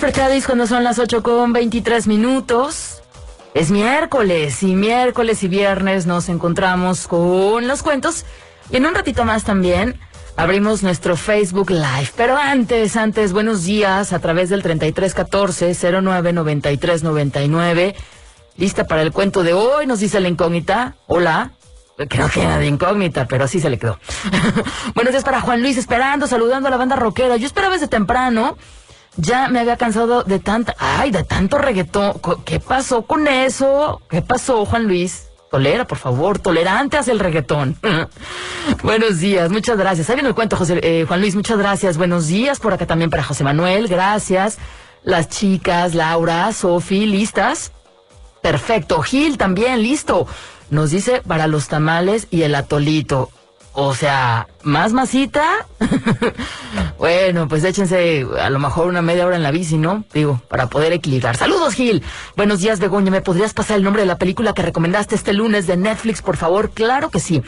Frecadis cuando son las 8 con 23 minutos. Es miércoles y miércoles y viernes nos encontramos con los cuentos y en un ratito más también abrimos nuestro Facebook Live. Pero antes, antes, buenos días a través del 3314 099399. Lista para el cuento de hoy, nos dice la incógnita. Hola. Creo que era de incógnita, pero así se le quedó. buenos días para Juan Luis, esperando, saludando a la banda rockera. Yo esperaba desde temprano ya me había cansado de tanta, ay, de tanto reggaetón. ¿Qué pasó con eso? ¿Qué pasó, Juan Luis? Tolera, por favor, tolerante hacia el reggaetón. Buenos días, muchas gracias. Ahí viene el cuento, José, eh, Juan Luis, muchas gracias. Buenos días por acá también para José Manuel, gracias. Las chicas, Laura, Sofi, ¿listas? Perfecto. Gil también, listo. Nos dice para los tamales y el atolito. O sea, ¿más masita? bueno, pues échense a lo mejor una media hora en la bici, ¿no? Digo, para poder equilibrar. Saludos, Gil. Buenos días, Begoña. ¿Me podrías pasar el nombre de la película que recomendaste este lunes de Netflix, por favor? Claro que sí.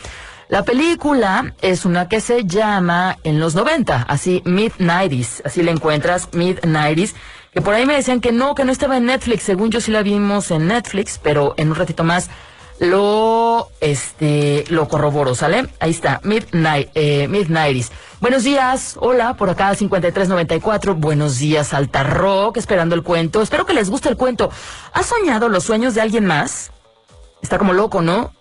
La película es una que se llama En los 90, así Mid-90s, así la encuentras, Mid-90s, que por ahí me decían que no, que no estaba en Netflix, según yo sí la vimos en Netflix, pero en un ratito más lo este lo corroboro, ¿sale? Ahí está, Midnight, eh, Mid-90s. Buenos días, hola, por acá 5394, buenos días, Alta Rock, esperando el cuento, espero que les guste el cuento. ¿Has soñado los sueños de alguien más? Está como loco, ¿no?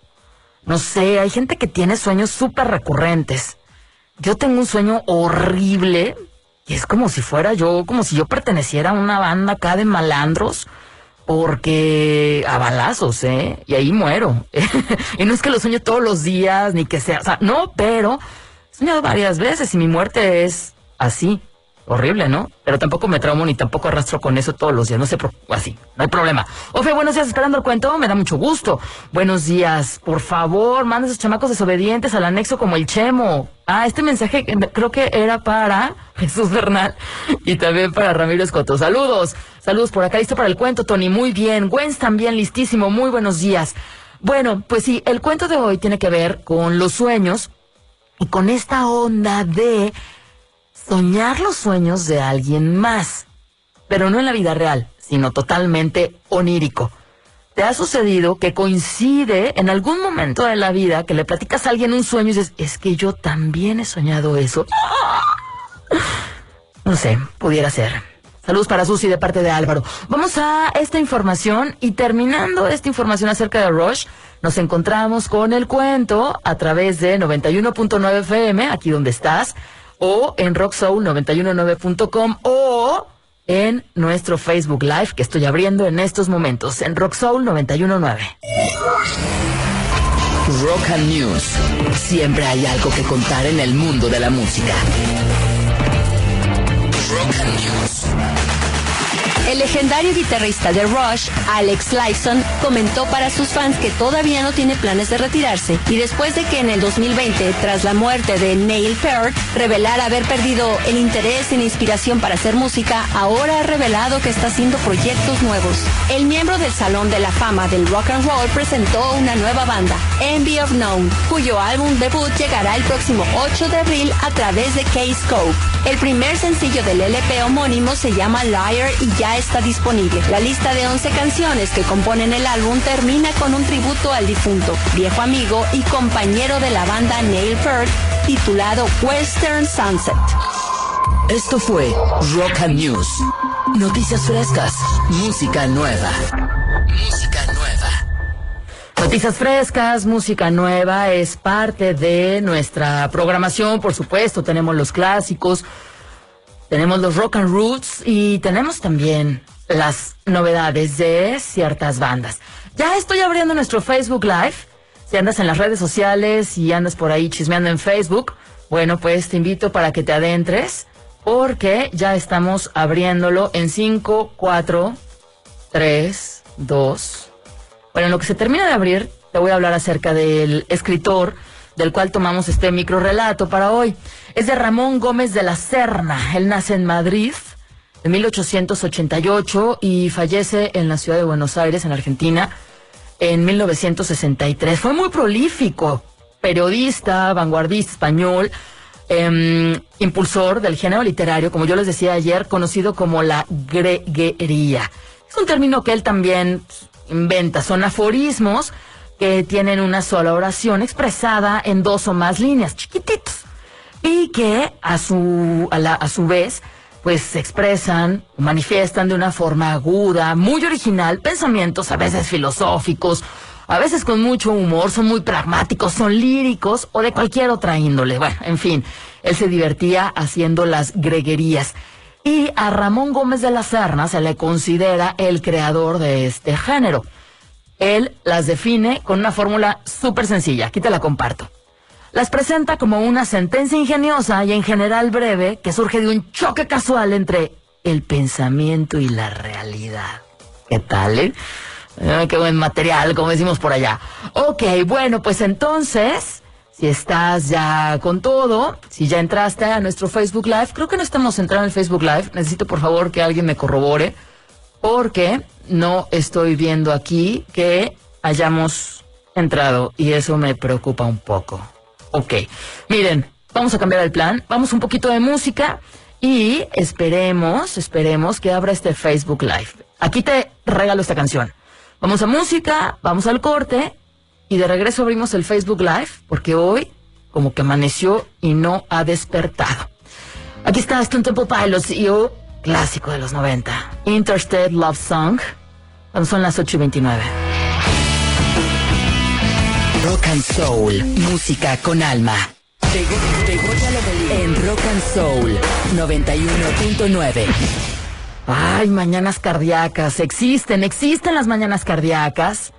No sé, hay gente que tiene sueños súper recurrentes. Yo tengo un sueño horrible y es como si fuera yo, como si yo perteneciera a una banda acá de malandros, porque a balazos, ¿eh? Y ahí muero. y no es que lo sueño todos los días, ni que sea, o sea, no, pero he soñado varias veces y mi muerte es así. Horrible, ¿no? Pero tampoco me traumo ni tampoco arrastro con eso todos los días. No sé, así, no hay problema. Ofe, buenos días, esperando el cuento. Me da mucho gusto. Buenos días. Por favor, manda esos chamacos desobedientes al anexo como el Chemo. Ah, este mensaje creo que era para Jesús Bernal y también para Ramiro Escoto. Saludos. Saludos por acá. Listo para el cuento, Tony. Muy bien. Gwen también listísimo. Muy buenos días. Bueno, pues sí, el cuento de hoy tiene que ver con los sueños y con esta onda de soñar los sueños de alguien más, pero no en la vida real, sino totalmente onírico. ¿Te ha sucedido que coincide en algún momento de la vida que le platicas a alguien un sueño y dices, es que yo también he soñado eso? No sé, pudiera ser. Saludos para Susi de parte de Álvaro. Vamos a esta información y terminando esta información acerca de Rush, nos encontramos con el cuento a través de 91.9 FM, aquí donde estás, o en rocksoul919.com o en nuestro Facebook Live que estoy abriendo en estos momentos en Rocksoul 919. Rock and News. Siempre hay algo que contar en el mundo de la música. Rock and News. El legendario guitarrista de Rush, Alex Lifeson, comentó para sus fans que todavía no tiene planes de retirarse y después de que en el 2020, tras la muerte de Neil Peart, revelara haber perdido el interés y la inspiración para hacer música, ahora ha revelado que está haciendo proyectos nuevos. El miembro del Salón de la Fama del Rock and Roll presentó una nueva banda, Envy of Known, cuyo álbum debut llegará el próximo 8 de abril a través de K-Scope. El primer sencillo del LP homónimo se llama Liar y ya está disponible. La lista de 11 canciones que componen el álbum termina con un tributo al difunto, viejo amigo y compañero de la banda Neil Peart, titulado Western Sunset. Esto fue Rock and News. Noticias frescas, música nueva. Música nueva. Noticias frescas, música nueva, es parte de nuestra programación, por supuesto. Tenemos los clásicos, tenemos los rock and roots y tenemos también las novedades de ciertas bandas. Ya estoy abriendo nuestro Facebook Live. Si andas en las redes sociales y andas por ahí chismeando en Facebook, bueno, pues te invito para que te adentres porque ya estamos abriéndolo en 5, 4, 3, 2. Bueno, en lo que se termina de abrir, te voy a hablar acerca del escritor del cual tomamos este micro relato para hoy. Es de Ramón Gómez de la Serna. Él nace en Madrid en 1888 y fallece en la ciudad de Buenos Aires, en Argentina, en 1963. Fue muy prolífico, periodista, vanguardista español, em, impulsor del género literario, como yo les decía ayer, conocido como la greguería. Es un término que él también inventa, son aforismos que tienen una sola oración expresada en dos o más líneas, chiquititos, y que a su, a, la, a su vez pues se expresan, manifiestan de una forma aguda, muy original, pensamientos a veces filosóficos, a veces con mucho humor, son muy pragmáticos, son líricos o de cualquier otra índole. Bueno, en fin, él se divertía haciendo las greguerías. Y a Ramón Gómez de la Serna se le considera el creador de este género. Él las define con una fórmula súper sencilla. Aquí te la comparto las presenta como una sentencia ingeniosa y en general breve que surge de un choque casual entre el pensamiento y la realidad. ¿Qué tal, eh? Qué buen material, como decimos por allá. Ok, bueno, pues entonces, si estás ya con todo, si ya entraste a nuestro Facebook Live, creo que no estamos entrando en el Facebook Live, necesito por favor que alguien me corrobore, porque no estoy viendo aquí que hayamos entrado y eso me preocupa un poco. Ok, miren, vamos a cambiar el plan, vamos un poquito de música y esperemos, esperemos que abra este Facebook Live. Aquí te regalo esta canción. Vamos a música, vamos al corte y de regreso abrimos el Facebook Live porque hoy como que amaneció y no ha despertado. Aquí está Stone Temple Pilots y yo, clásico de los 90. Interstate Love Song. Cuando son las 8 y 29. Rock and Soul, música con alma. En Rock and Soul 91.9. Ay, mañanas cardíacas. Existen, existen las mañanas cardíacas.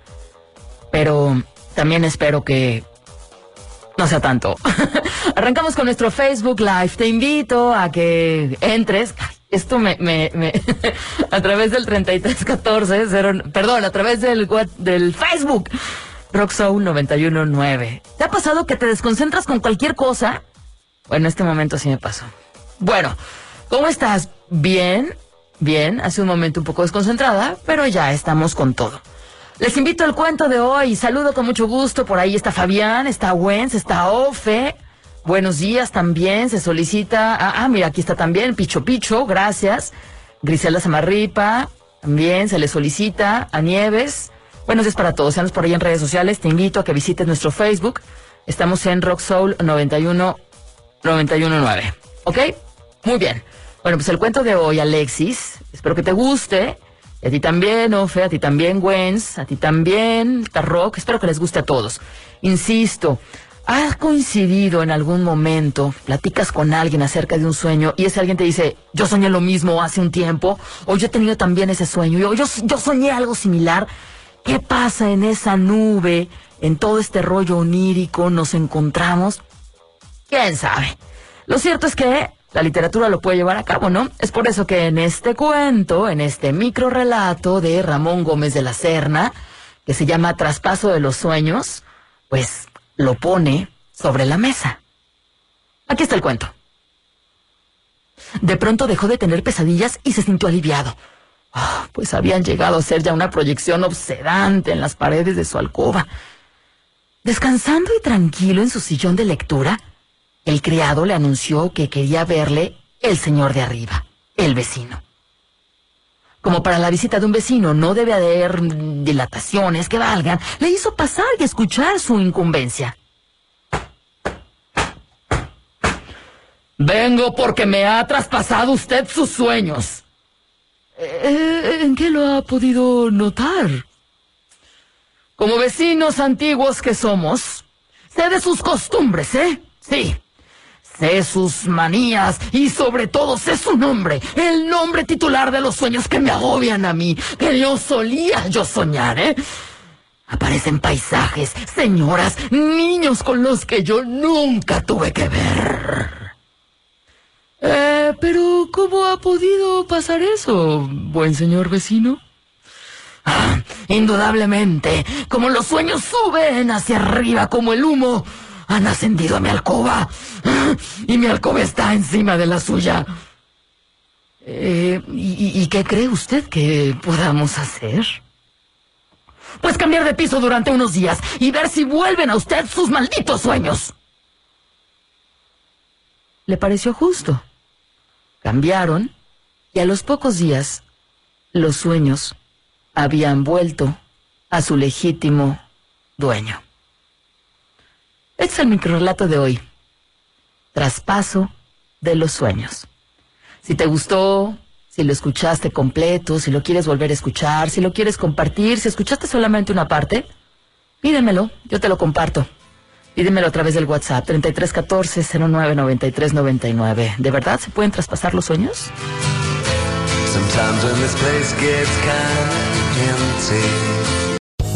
Pero también espero que no sea tanto. Arrancamos con nuestro Facebook Live. Te invito a que entres. Esto me, me, me a través del 3314, perdón, a través del, del Facebook. Rock 919. ¿Te ha pasado que te desconcentras con cualquier cosa? Bueno, en este momento sí me pasó. Bueno, ¿cómo estás? Bien, bien. Hace un momento un poco desconcentrada, pero ya estamos con todo. Les invito al cuento de hoy. Saludo con mucho gusto. Por ahí está Fabián, está Wens, está Ofe. Buenos días también. Se solicita. Ah, ah, mira, aquí está también Picho Picho. Gracias. Griselda Samarripa. También se le solicita a Nieves. Buenos días para todos. Sean por ahí en redes sociales. Te invito a que visites nuestro Facebook. Estamos en Rock Soul 91 919. ¿Ok? Muy bien. Bueno, pues el cuento de hoy, Alexis. Espero que te guste. Y a ti también, Ofe, a ti también, Gwen's, a ti también, Tarrock. Espero que les guste a todos. Insisto, ¿has coincidido en algún momento, platicas con alguien acerca de un sueño y ese alguien te dice, yo soñé lo mismo hace un tiempo, o yo he tenido también ese sueño, o yo, yo soñé algo similar? ¿Qué pasa en esa nube? En todo este rollo onírico nos encontramos. ¿Quién sabe? Lo cierto es que la literatura lo puede llevar a cabo, ¿no? Es por eso que en este cuento, en este micro relato de Ramón Gómez de la Serna, que se llama Traspaso de los Sueños, pues lo pone sobre la mesa. Aquí está el cuento. De pronto dejó de tener pesadillas y se sintió aliviado. Ah, pues habían llegado a ser ya una proyección obsedante en las paredes de su alcoba. Descansando y tranquilo en su sillón de lectura, el criado le anunció que quería verle el señor de arriba, el vecino. Como para la visita de un vecino no debe haber dilataciones que valgan, le hizo pasar y escuchar su incumbencia. Vengo porque me ha traspasado usted sus sueños. Eh, ¿En qué lo ha podido notar? Como vecinos antiguos que somos, sé de sus costumbres, ¿eh? Sí. Sé sus manías y sobre todo sé su nombre, el nombre titular de los sueños que me agobian a mí, que yo solía yo soñar, ¿eh? Aparecen paisajes, señoras, niños con los que yo nunca tuve que ver. Eh, pero ¿cómo ha podido pasar eso, buen señor vecino? Ah, indudablemente, como los sueños suben hacia arriba como el humo, han ascendido a mi alcoba. Y mi alcoba está encima de la suya. Eh, ¿y, ¿Y qué cree usted que podamos hacer? Pues cambiar de piso durante unos días y ver si vuelven a usted sus malditos sueños. Le pareció justo. Cambiaron y a los pocos días los sueños habían vuelto a su legítimo dueño. Este es el microrelato de hoy. Traspaso de los sueños. Si te gustó, si lo escuchaste completo, si lo quieres volver a escuchar, si lo quieres compartir, si escuchaste solamente una parte, pídemelo, yo te lo comparto. Pídemelo a través del WhatsApp 3314 099399. ¿De verdad se pueden traspasar los sueños? Sometimes when this place gets kind of.